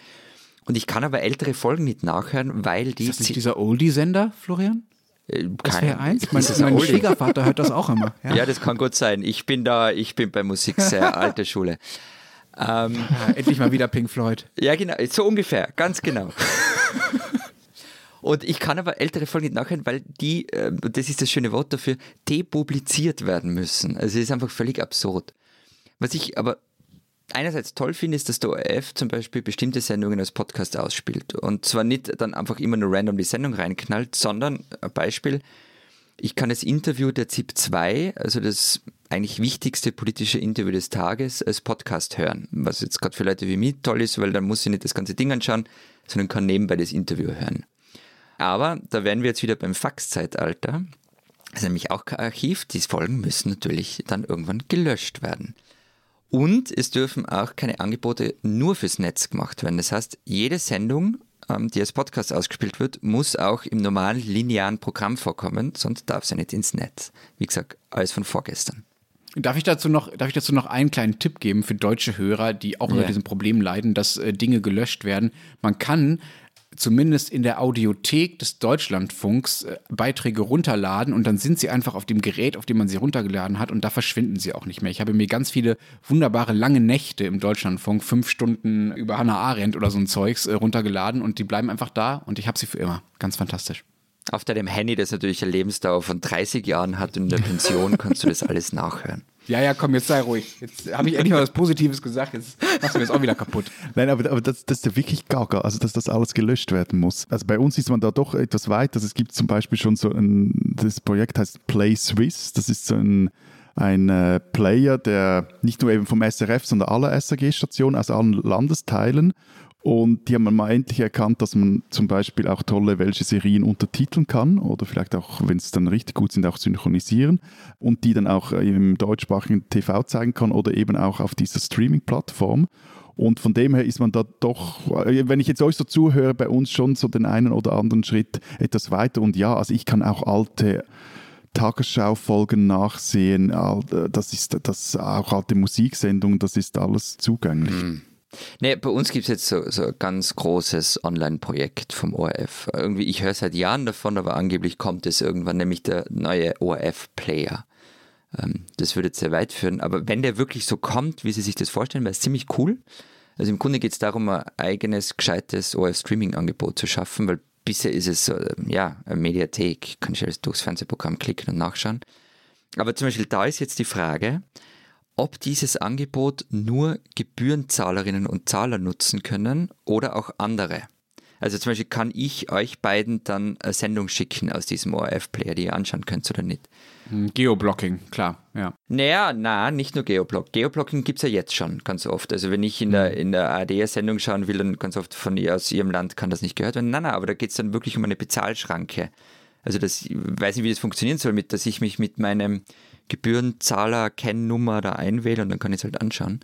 Und ich kann aber ältere Folgen nicht nachhören, weil die. Ist das nicht dieser Oldie-Sender, Florian? Äh, das wäre eins. Mein, mein Schwiegervater hört das auch immer. Ja. ja. das kann gut sein. Ich bin da, ich bin bei Musik sehr alte Schule. Ähm, ja, endlich mal wieder Pink Floyd. Ja, genau, so ungefähr, ganz genau. Und ich kann aber ältere Folgen nicht nachhören, weil die, ähm, das ist das schöne Wort dafür, depubliziert werden müssen. Also es ist einfach völlig absurd. Was ich aber einerseits toll finde, ist, dass der ORF zum Beispiel bestimmte Sendungen als Podcast ausspielt. Und zwar nicht dann einfach immer nur random die Sendung reinknallt, sondern ein Beispiel, ich kann das Interview der ZIP 2, also das eigentlich wichtigste politische Interview des Tages, als Podcast hören. Was jetzt gerade für Leute wie mich toll ist, weil dann muss ich nicht das ganze Ding anschauen, sondern kann nebenbei das Interview hören. Aber da wären wir jetzt wieder beim Faxzeitalter. Das ist nämlich auch kein Archiv. Die Folgen müssen natürlich dann irgendwann gelöscht werden. Und es dürfen auch keine Angebote nur fürs Netz gemacht werden. Das heißt, jede Sendung, ähm, die als Podcast ausgespielt wird, muss auch im normalen linearen Programm vorkommen, sonst darf sie nicht ins Netz. Wie gesagt, alles von vorgestern. Darf ich, dazu noch, darf ich dazu noch einen kleinen Tipp geben für deutsche Hörer, die auch unter diesem Problem leiden, dass äh, Dinge gelöscht werden? Man kann zumindest in der Audiothek des Deutschlandfunks äh, Beiträge runterladen und dann sind sie einfach auf dem Gerät, auf dem man sie runtergeladen hat und da verschwinden sie auch nicht mehr. Ich habe mir ganz viele wunderbare lange Nächte im Deutschlandfunk, fünf Stunden über Hannah Arendt oder so ein Zeugs äh, runtergeladen und die bleiben einfach da und ich habe sie für immer. Ganz fantastisch. Auf deinem Handy, das natürlich eine Lebensdauer von 30 Jahren hat und in der Pension kannst du das alles nachhören. Ja, ja, komm, jetzt sei ruhig. Jetzt habe ich endlich mal was Positives gesagt, jetzt machst du mir das auch wieder kaputt. Nein, aber, aber das, das ist ja wirklich gaga, also dass das alles gelöscht werden muss. Also bei uns ist man da doch etwas weit. Also es gibt zum Beispiel schon so ein, das Projekt heißt Play Swiss, das ist so ein ein äh, Player, der nicht nur eben vom SRF, sondern aller SRG-Stationen aus allen Landesteilen und die haben mal endlich erkannt, dass man zum Beispiel auch tolle welche Serien untertiteln kann oder vielleicht auch, wenn es dann richtig gut sind, auch synchronisieren und die dann auch im deutschsprachigen TV zeigen kann oder eben auch auf dieser Streaming-Plattform. Und von dem her ist man da doch, wenn ich jetzt euch so zuhöre, bei uns schon so den einen oder anderen Schritt etwas weiter. Und ja, also ich kann auch alte Tagesschau-Folgen nachsehen, das ist das auch alte Musiksendungen, das ist alles zugänglich. Mhm. Nee, bei uns gibt es jetzt so, so ein ganz großes Online-Projekt vom ORF. Irgendwie, ich höre seit Jahren davon, aber angeblich kommt es irgendwann, nämlich der neue ORF-Player. Ähm, das würde jetzt sehr weit führen. Aber wenn der wirklich so kommt, wie Sie sich das vorstellen, wäre es ziemlich cool. Also im Grunde geht es darum, ein eigenes, gescheites ORF-Streaming-Angebot zu schaffen, weil bisher ist es so, ja, eine Mediathek, kann ich alles durchs Fernsehprogramm klicken und nachschauen. Aber zum Beispiel da ist jetzt die Frage, ob dieses Angebot nur Gebührenzahlerinnen und Zahler nutzen können oder auch andere. Also zum Beispiel kann ich euch beiden dann eine Sendung schicken aus diesem ORF-Player, die ihr anschauen könnt oder nicht. Hm, Geoblocking, klar, ja. Naja, na, nicht nur Geoblock. Geoblocking gibt es ja jetzt schon ganz oft. Also wenn ich in der, in der ARD-Sendung schauen will, dann ganz oft von ihr aus ihrem Land kann das nicht gehört werden. Nein, nein, aber da geht es dann wirklich um eine Bezahlschranke. Also das, ich weiß nicht, wie das funktionieren soll, mit, dass ich mich mit meinem Gebührenzahler-Kennnummer da einwähle und dann kann ich es halt anschauen.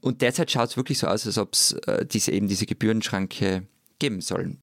Und derzeit schaut es wirklich so aus, als ob es äh, diese, eben diese Gebührenschranke geben sollen.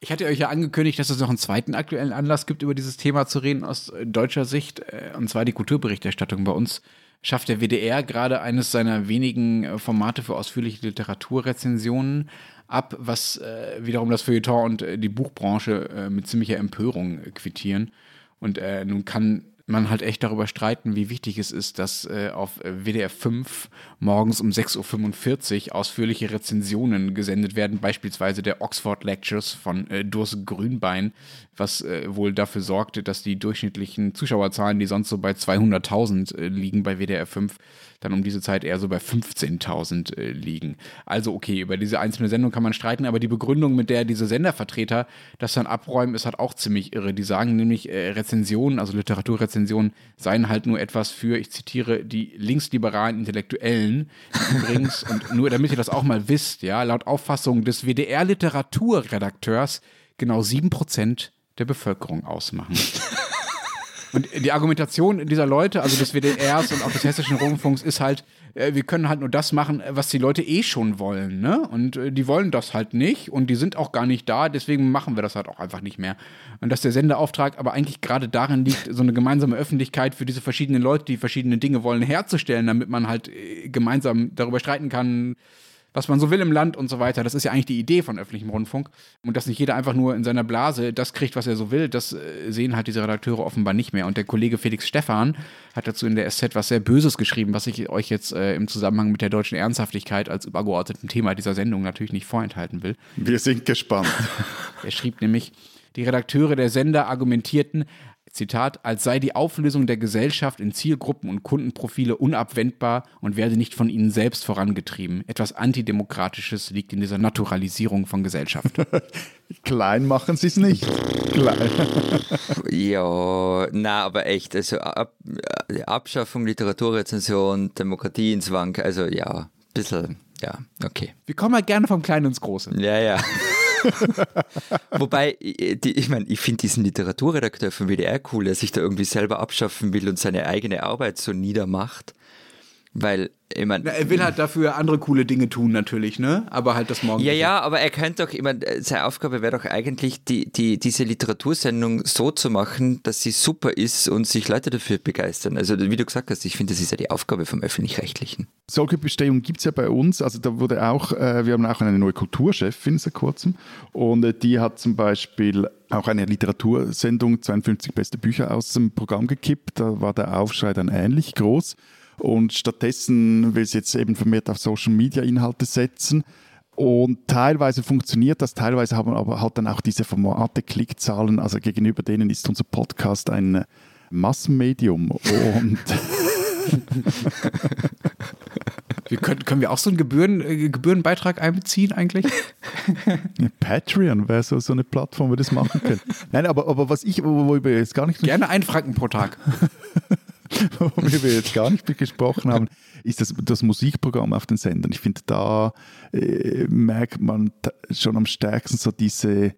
Ich hatte euch ja angekündigt, dass es noch einen zweiten aktuellen Anlass gibt, über dieses Thema zu reden aus äh, deutscher Sicht, äh, und zwar die Kulturberichterstattung. Bei uns schafft der WDR gerade eines seiner wenigen äh, Formate für ausführliche Literaturrezensionen ab, was wiederum das Feuilleton und die Buchbranche mit ziemlicher Empörung quittieren. Und nun kann man halt echt darüber streiten, wie wichtig es ist, dass äh, auf WDR 5 morgens um 6.45 Uhr ausführliche Rezensionen gesendet werden, beispielsweise der Oxford Lectures von äh, Durs Grünbein, was äh, wohl dafür sorgte, dass die durchschnittlichen Zuschauerzahlen, die sonst so bei 200.000 äh, liegen bei WDR 5, dann um diese Zeit eher so bei 15.000 äh, liegen. Also okay, über diese einzelne Sendung kann man streiten, aber die Begründung, mit der diese Sendervertreter das dann abräumen, ist halt auch ziemlich irre. Die sagen nämlich, äh, Rezensionen, also Literaturrezensionen, seien halt nur etwas für, ich zitiere, die linksliberalen Intellektuellen. Übrigens, und nur damit ihr das auch mal wisst, ja, laut Auffassung des WDR-Literaturredakteurs genau 7% der Bevölkerung ausmachen. Und die Argumentation dieser Leute, also des WDRs und auch des Hessischen Rundfunks, ist halt, äh, wir können halt nur das machen, was die Leute eh schon wollen, ne? Und äh, die wollen das halt nicht und die sind auch gar nicht da, deswegen machen wir das halt auch einfach nicht mehr. Und dass der Sendeauftrag aber eigentlich gerade darin liegt, so eine gemeinsame Öffentlichkeit für diese verschiedenen Leute, die verschiedene Dinge wollen, herzustellen, damit man halt äh, gemeinsam darüber streiten kann, was man so will im Land und so weiter. Das ist ja eigentlich die Idee von öffentlichem Rundfunk. Und dass nicht jeder einfach nur in seiner Blase das kriegt, was er so will, das äh, sehen halt diese Redakteure offenbar nicht mehr. Und der Kollege Felix Stephan hat dazu in der SZ was sehr Böses geschrieben, was ich euch jetzt äh, im Zusammenhang mit der deutschen Ernsthaftigkeit als übergeordneten Thema dieser Sendung natürlich nicht vorenthalten will. Wir sind gespannt. er schrieb nämlich, die Redakteure der Sender argumentierten, Zitat, als sei die Auflösung der Gesellschaft in Zielgruppen und Kundenprofile unabwendbar und werde nicht von ihnen selbst vorangetrieben. Etwas Antidemokratisches liegt in dieser Naturalisierung von Gesellschaft. Klein machen sie es nicht. Klein. ja, na, aber echt, also Ab Abschaffung Literaturrezension, Demokratie ins Wank, also ja, ein bisschen, ja, okay. Wir kommen halt gerne vom Kleinen ins Große. Ja, ja. Wobei, die, ich meine, ich finde diesen Literaturredakteur von WDR cool, der sich da irgendwie selber abschaffen will und seine eigene Arbeit so niedermacht. Weil, ich mein, er will halt dafür andere coole Dinge tun, natürlich, ne? Aber halt das morgen. Ja, ja, aber er könnte doch, ich meine, seine Aufgabe wäre doch eigentlich, die, die, diese Literatursendung so zu machen, dass sie super ist und sich Leute dafür begeistern. Also, wie du gesagt hast, ich finde, das ist ja die Aufgabe vom Öffentlich-Rechtlichen. Solche Bestehungen gibt es ja bei uns. Also, da wurde auch, äh, wir haben auch eine neue Kulturchefin seit kurzem und äh, die hat zum Beispiel auch eine Literatursendung, 52 beste Bücher aus dem Programm gekippt. Da war der Aufschrei dann ähnlich groß. Und stattdessen will sie jetzt eben vermehrt auf Social Media Inhalte setzen. Und teilweise funktioniert das, teilweise haben aber halt dann auch diese Formate Klickzahlen. Also gegenüber denen ist unser Podcast ein Massenmedium. Und wir können, können wir auch so einen Gebühren, äh, Gebührenbeitrag einbeziehen eigentlich? Patreon wäre so, so eine Plattform, wo wir das machen können. Nein, aber, aber was ich, worüber jetzt gar nicht... Gerne ein Franken pro Tag. worüber wir jetzt gar nicht gesprochen haben, ist das, das Musikprogramm auf den Sendern. Ich finde, da äh, merkt man schon am stärksten so diese,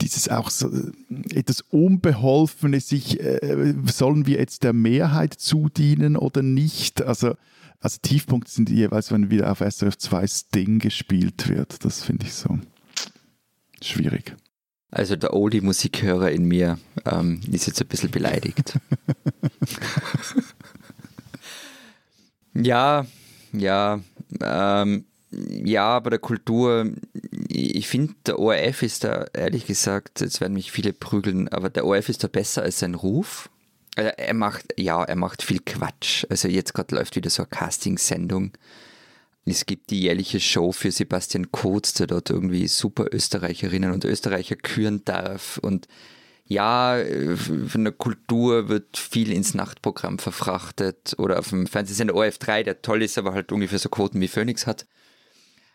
dieses auch so äh, etwas Unbeholfene, sich, äh, sollen wir jetzt der Mehrheit zudienen oder nicht? Also, also Tiefpunkte sind jeweils, wenn wieder auf SRF 2 Sting gespielt wird. Das finde ich so schwierig. Also der Oldie-Musikhörer in mir ähm, ist jetzt ein bisschen beleidigt. ja, ja, ähm, ja, bei der Kultur, ich finde, der ORF ist da, ehrlich gesagt, jetzt werden mich viele prügeln, aber der ORF ist da besser als sein Ruf. Also er macht, ja, er macht viel Quatsch. Also jetzt gerade läuft wieder so eine Casting-Sendung es gibt die jährliche Show für Sebastian Kurz, der dort irgendwie super Österreicherinnen und Österreicher küren darf. Und ja, äh, von der Kultur wird viel ins Nachtprogramm verfrachtet oder auf dem Fernsehsender ORF3, der toll ist, aber halt ungefähr so Quoten wie Phoenix hat.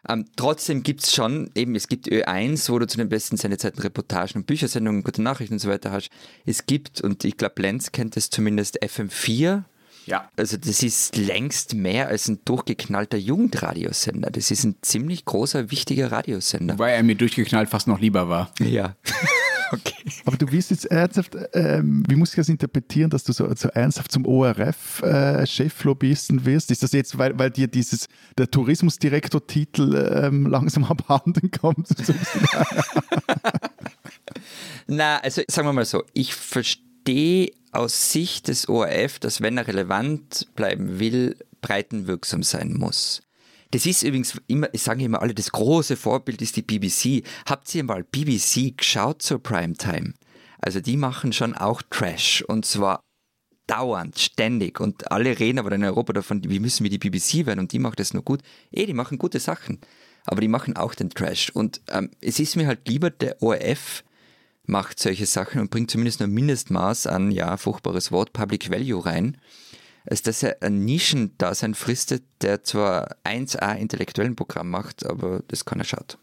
Ähm, trotzdem gibt es schon, eben, es gibt Ö1, wo du zu den besten Sendezeiten Reportagen und Büchersendungen, gute Nachrichten und so weiter hast. Es gibt, und ich glaube, Lenz kennt es zumindest, FM4. Ja. Also das ist längst mehr als ein durchgeknallter Jugendradiosender. Das ist ein ziemlich großer, wichtiger Radiosender. Wobei er mir durchgeknallt fast noch lieber war. Ja. okay. Aber du wirst jetzt ernsthaft, ähm, wie muss ich das interpretieren, dass du so, so ernsthaft zum ORF-Cheflobbyisten äh, wirst? Ist das jetzt, weil, weil dir dieses, der Tourismusdirektor-Titel ähm, langsam abhanden kommt? Na, also sagen wir mal so, ich verstehe aus Sicht des ORF, dass wenn er relevant bleiben will, breitenwirksam sein muss. Das ist übrigens immer, ich sage immer alle, das große Vorbild ist die BBC. Habt ihr mal BBC geschaut zur Primetime? Also die machen schon auch Trash und zwar dauernd, ständig und alle reden aber in Europa davon, wie müssen wir die BBC werden und die macht das nur gut. Eh, die machen gute Sachen, aber die machen auch den Trash und ähm, es ist mir halt lieber, der ORF macht solche Sachen und bringt zumindest nur ein Mindestmaß an, ja, furchtbares Wort, Public Value rein als dass er ein Nischendasein fristet, der zwar 1A intellektuellen Programm macht, aber das kann er schaut.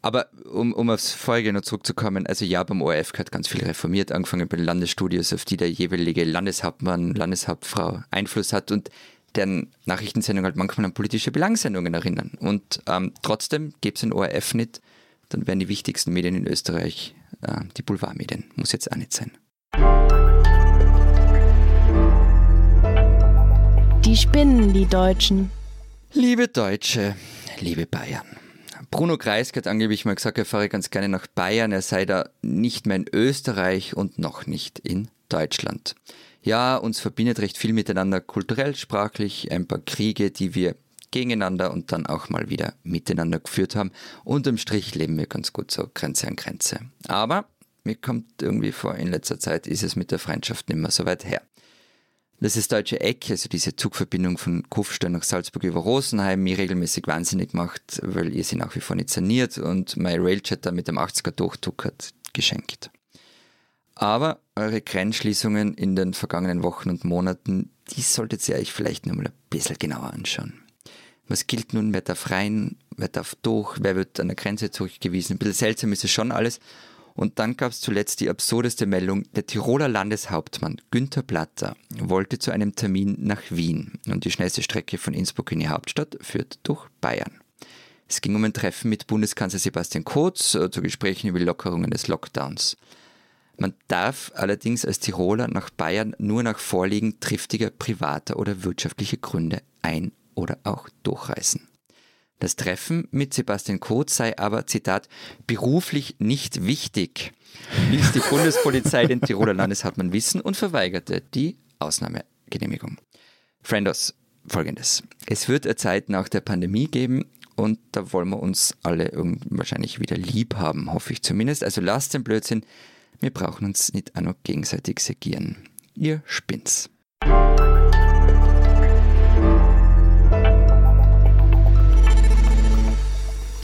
Aber um, um aufs Vorige noch zurückzukommen, also ja, beim ORF gehört ganz viel reformiert, angefangen bei den Landesstudios, auf die der jeweilige Landeshauptmann, Landeshauptfrau Einfluss hat und deren Nachrichtensendungen halt manchmal an politische Belangsendungen erinnern. Und ähm, trotzdem gäbe es den ORF nicht, dann wären die wichtigsten Medien in Österreich die Boulevardmedien. Muss jetzt auch nicht sein. Die spinnen, die Deutschen. Liebe Deutsche, liebe Bayern. Bruno Kreisky hat angeblich mal gesagt, er fahre ganz gerne nach Bayern, er sei da nicht mehr in Österreich und noch nicht in Deutschland. Ja, uns verbindet recht viel miteinander kulturell, sprachlich, ein paar Kriege, die wir gegeneinander und dann auch mal wieder miteinander geführt haben. Unterm Strich leben wir ganz gut so Grenze an Grenze. Aber mir kommt irgendwie vor, in letzter Zeit ist es mit der Freundschaft nicht mehr so weit her. Das ist Deutsche Eck, also diese Zugverbindung von Kufstein nach Salzburg über Rosenheim, mich regelmäßig wahnsinnig macht, weil ihr sie nach wie vor nicht saniert und mein da mit dem 80er Durchzug hat geschenkt. Aber eure Grenzschließungen in den vergangenen Wochen und Monaten, die solltet ihr euch vielleicht nochmal ein bisschen genauer anschauen. Was gilt nun, wer darf rein, wer darf durch, wer wird an der Grenze zurückgewiesen? Ein bisschen seltsam ist es schon alles. Und dann gab es zuletzt die absurdeste Meldung, der Tiroler Landeshauptmann Günther Platter wollte zu einem Termin nach Wien und die schnellste Strecke von Innsbruck in die Hauptstadt führt durch Bayern. Es ging um ein Treffen mit Bundeskanzler Sebastian Kurz äh, zu Gesprächen über Lockerungen des Lockdowns. Man darf allerdings als Tiroler nach Bayern nur nach Vorliegen triftiger privater oder wirtschaftlicher Gründe ein- oder auch durchreisen. Das Treffen mit Sebastian Kurz sei aber, Zitat, beruflich nicht wichtig, ließ die Bundespolizei den Tiroler Landeshauptmann wissen und verweigerte die Ausnahmegenehmigung. Friendos, folgendes. Es wird Zeit nach der Pandemie geben und da wollen wir uns alle wahrscheinlich wieder lieb haben, hoffe ich zumindest. Also lasst den Blödsinn, wir brauchen uns nicht auch noch gegenseitig segieren. Ihr Spinns.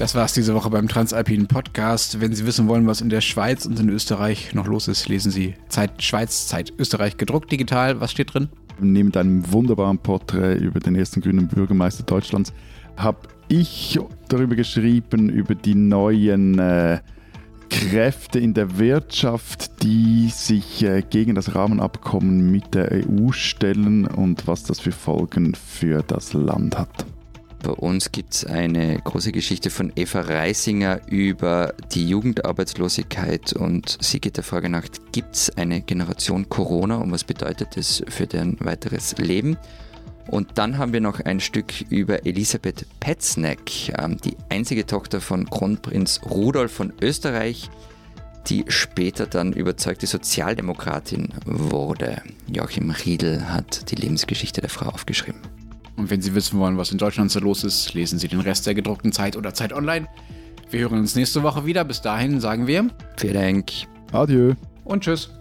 Das war es diese Woche beim Transalpinen Podcast. Wenn Sie wissen wollen, was in der Schweiz und in Österreich noch los ist, lesen Sie Zeit Schweiz, Zeit Österreich gedruckt digital. Was steht drin? Neben einem wunderbaren Porträt über den ersten grünen Bürgermeister Deutschlands habe ich darüber geschrieben, über die neuen äh, Kräfte in der Wirtschaft, die sich äh, gegen das Rahmenabkommen mit der EU stellen und was das für Folgen für das Land hat. Bei uns gibt es eine große Geschichte von Eva Reisinger über die Jugendarbeitslosigkeit und sie geht der Frage nach, gibt es eine Generation Corona und was bedeutet das für deren weiteres Leben? Und dann haben wir noch ein Stück über Elisabeth Petzneck, ähm, die einzige Tochter von Kronprinz Rudolf von Österreich, die später dann überzeugte Sozialdemokratin wurde. Joachim Riedel hat die Lebensgeschichte der Frau aufgeschrieben. Und wenn Sie wissen wollen, was in Deutschland so los ist, lesen Sie den Rest der gedruckten Zeit oder Zeit online. Wir hören uns nächste Woche wieder. Bis dahin sagen wir Vielen Dank. Adieu. Und tschüss.